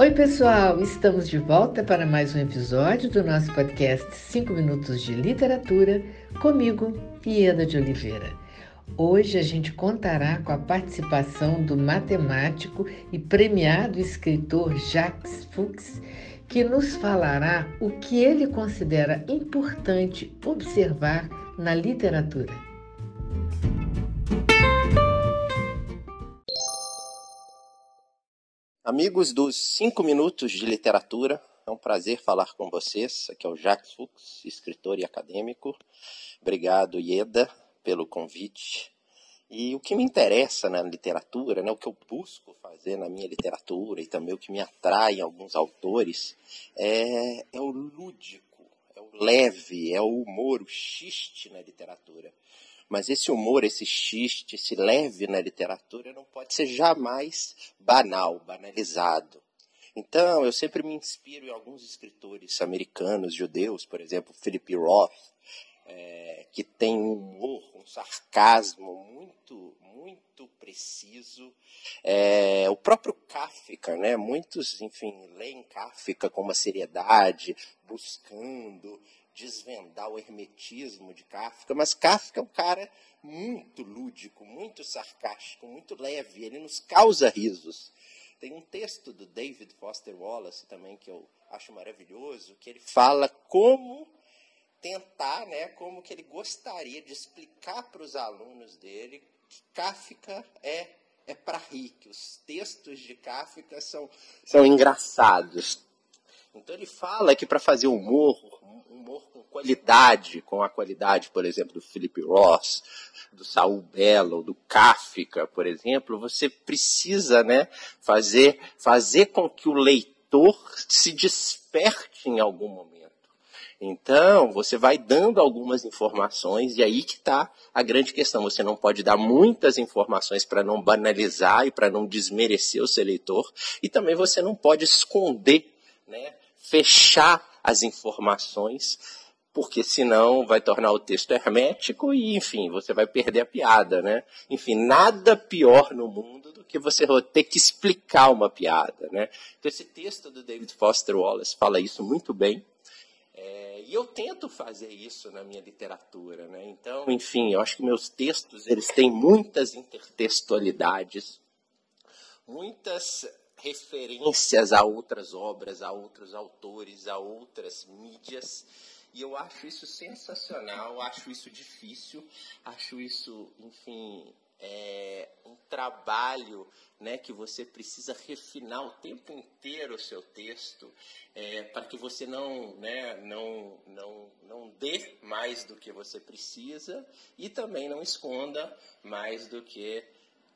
Oi, pessoal! Estamos de volta para mais um episódio do nosso podcast 5 Minutos de Literatura, comigo, Ieda de Oliveira. Hoje a gente contará com a participação do matemático e premiado escritor Jacques Fuchs, que nos falará o que ele considera importante observar na literatura. Amigos dos 5 Minutos de Literatura, é um prazer falar com vocês. Aqui é o Jacques Fuchs, escritor e acadêmico. Obrigado, Ieda, pelo convite. E o que me interessa na literatura, né, o que eu busco fazer na minha literatura e também o que me atrai em alguns autores é, é o lúdico, é o leve, é o humor, o xiste na literatura. Mas esse humor, esse xiste, esse leve na literatura não pode ser jamais banal, banalizado. Então, eu sempre me inspiro em alguns escritores americanos, judeus, por exemplo, Philip Roth, é, que tem um humor, um sarcasmo muito, muito preciso. É, o próprio Kafka, né? Muitos, enfim, leem Kafka com uma seriedade, buscando desvendar o hermetismo de Kafka, mas Kafka é um cara muito lúdico, muito sarcástico, muito leve, ele nos causa risos. Tem um texto do David Foster Wallace também que eu acho maravilhoso, que ele fala como tentar, né, como que ele gostaria de explicar para os alunos dele que Kafka é é para rir, que os textos de Kafka são, são engraçados. Então ele fala que para fazer humor, humor com qualidade, com a qualidade, por exemplo, do Philip Ross, do Saul Bellow, do Kafka, por exemplo, você precisa né, fazer, fazer com que o leitor se desperte em algum momento. Então, você vai dando algumas informações, e aí que está a grande questão. Você não pode dar muitas informações para não banalizar e para não desmerecer o seu leitor, e também você não pode esconder, né, fechar as informações, porque senão vai tornar o texto hermético e, enfim, você vai perder a piada, né? Enfim, nada pior no mundo do que você ter que explicar uma piada, né? Então, esse texto do David Foster Wallace fala isso muito bem. E eu tento fazer isso na minha literatura, né? Então, enfim, eu acho que meus textos eles têm muitas intertextualidades, muitas referências a outras obras, a outros autores, a outras mídias. E eu acho isso sensacional, acho isso difícil, acho isso, enfim, é um trabalho né, que você precisa refinar o tempo inteiro o seu texto é, para que você não, né, não, não, não dê mais do que você precisa e também não esconda mais do que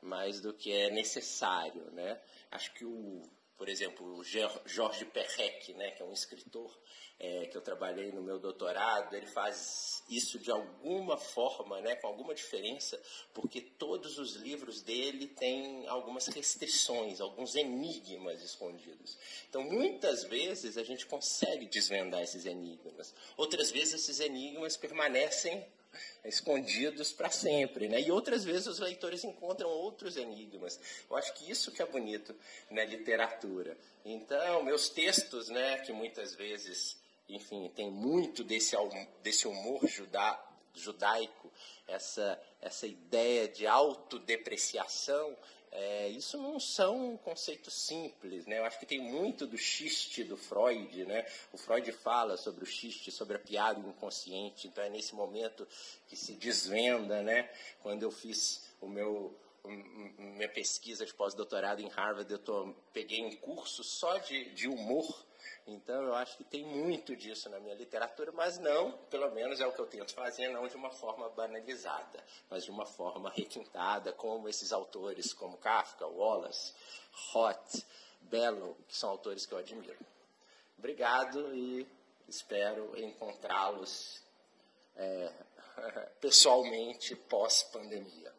mais do que é necessário, né? Acho que o, por exemplo, o Jorge Perrec, né, que é um escritor é, que eu trabalhei no meu doutorado, ele faz isso de alguma forma, né, com alguma diferença, porque todos os livros dele têm algumas restrições, alguns enigmas escondidos. Então, muitas vezes a gente consegue desvendar esses enigmas, outras vezes esses enigmas permanecem escondidos para sempre, né? E outras vezes os leitores encontram outros enigmas. Eu acho que isso que é bonito na literatura. Então, meus textos, né, que muitas vezes, enfim, tem muito desse desse humor judaico, essa essa ideia de autodepreciação, é, isso não são conceitos simples, né? Eu acho que tem muito do xiste do Freud, né? O Freud fala sobre o xiste, sobre a piada inconsciente, então é nesse momento que se desvenda, né? Quando eu fiz o meu minha pesquisa de pós-doutorado em Harvard, eu tô, peguei um curso só de, de humor então eu acho que tem muito disso na minha literatura, mas não, pelo menos é o que eu tento fazer, não de uma forma banalizada, mas de uma forma requintada, como esses autores como Kafka, Wallace, Roth, Bellow, que são autores que eu admiro. Obrigado e espero encontrá-los é, pessoalmente pós-pandemia.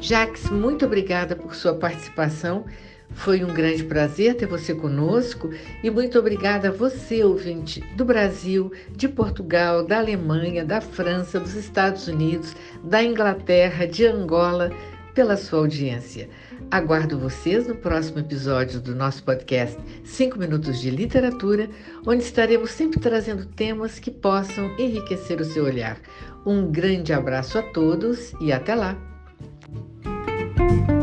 Jax, muito obrigada por sua participação. Foi um grande prazer ter você conosco e muito obrigada a você, ouvinte do Brasil, de Portugal, da Alemanha, da França, dos Estados Unidos, da Inglaterra, de Angola, pela sua audiência. Aguardo vocês no próximo episódio do nosso podcast 5 Minutos de Literatura, onde estaremos sempre trazendo temas que possam enriquecer o seu olhar. Um grande abraço a todos e até lá! thank you